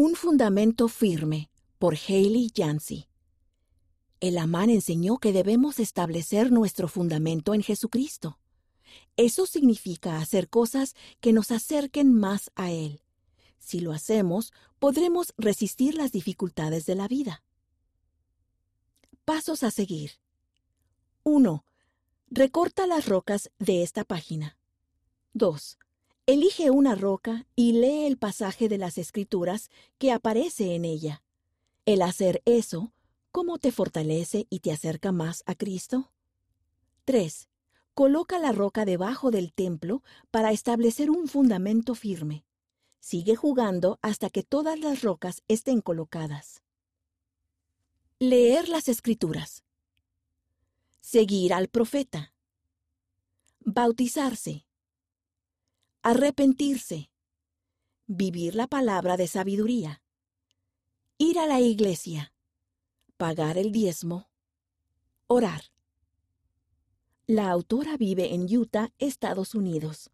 Un fundamento firme por Haley Yancey. El Amán enseñó que debemos establecer nuestro fundamento en Jesucristo. Eso significa hacer cosas que nos acerquen más a Él. Si lo hacemos, podremos resistir las dificultades de la vida. Pasos a seguir. 1. Recorta las rocas de esta página. 2. Elige una roca y lee el pasaje de las Escrituras que aparece en ella. El hacer eso, ¿cómo te fortalece y te acerca más a Cristo? 3. Coloca la roca debajo del templo para establecer un fundamento firme. Sigue jugando hasta que todas las rocas estén colocadas. Leer las escrituras. Seguir al profeta. Bautizarse. Arrepentirse. Vivir la palabra de sabiduría. Ir a la iglesia. Pagar el diezmo. Orar. La autora vive en Utah, Estados Unidos.